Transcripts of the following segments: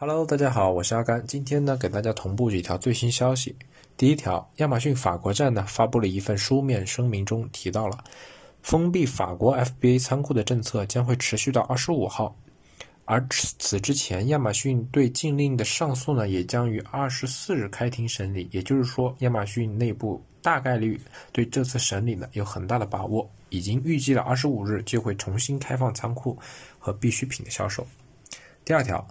Hello，大家好，我是阿甘。今天呢，给大家同步几条最新消息。第一条，亚马逊法国站呢发布了一份书面声明，中提到了封闭法国 FBA 仓库的政策将会持续到二十五号，而此之前，亚马逊对禁令的上诉呢也将于二十四日开庭审理。也就是说，亚马逊内部大概率对这次审理呢有很大的把握，已经预计了二十五日就会重新开放仓库和必需品的销售。第二条。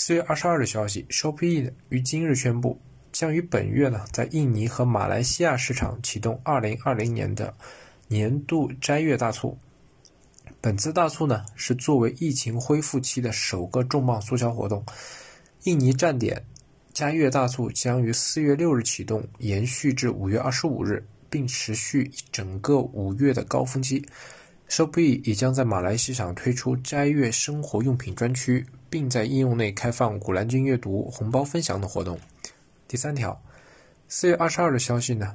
四月二十二日消息，Shopee 于今日宣布，将于本月呢，在印尼和马来西亚市场启动二零二零年的年度斋月大促。本次大促呢，是作为疫情恢复期的首个重磅促销活动。印尼站点斋月大促将于四月六日启动，延续至五月二十五日，并持续整个五月的高峰期。Shopee 也将在马来市场推出斋月生活用品专区。并在应用内开放《古兰经》阅读红包分享的活动。第三条，四月二十二日消息呢，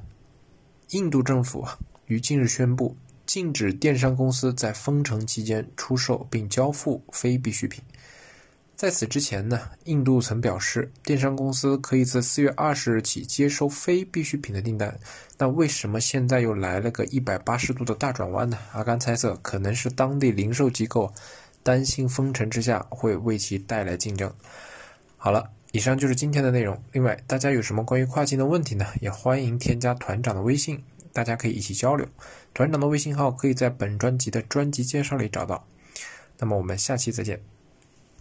印度政府于近日宣布禁止电商公司在封城期间出售并交付非必需品。在此之前呢，印度曾表示电商公司可以自四月二十日起接收非必需品的订单。那为什么现在又来了个一百八十度的大转弯呢？阿甘猜测，可能是当地零售机构。担心风尘之下会为其带来竞争。好了，以上就是今天的内容。另外，大家有什么关于跨境的问题呢？也欢迎添加团长的微信，大家可以一起交流。团长的微信号可以在本专辑的专辑介绍里找到。那么我们下期再见。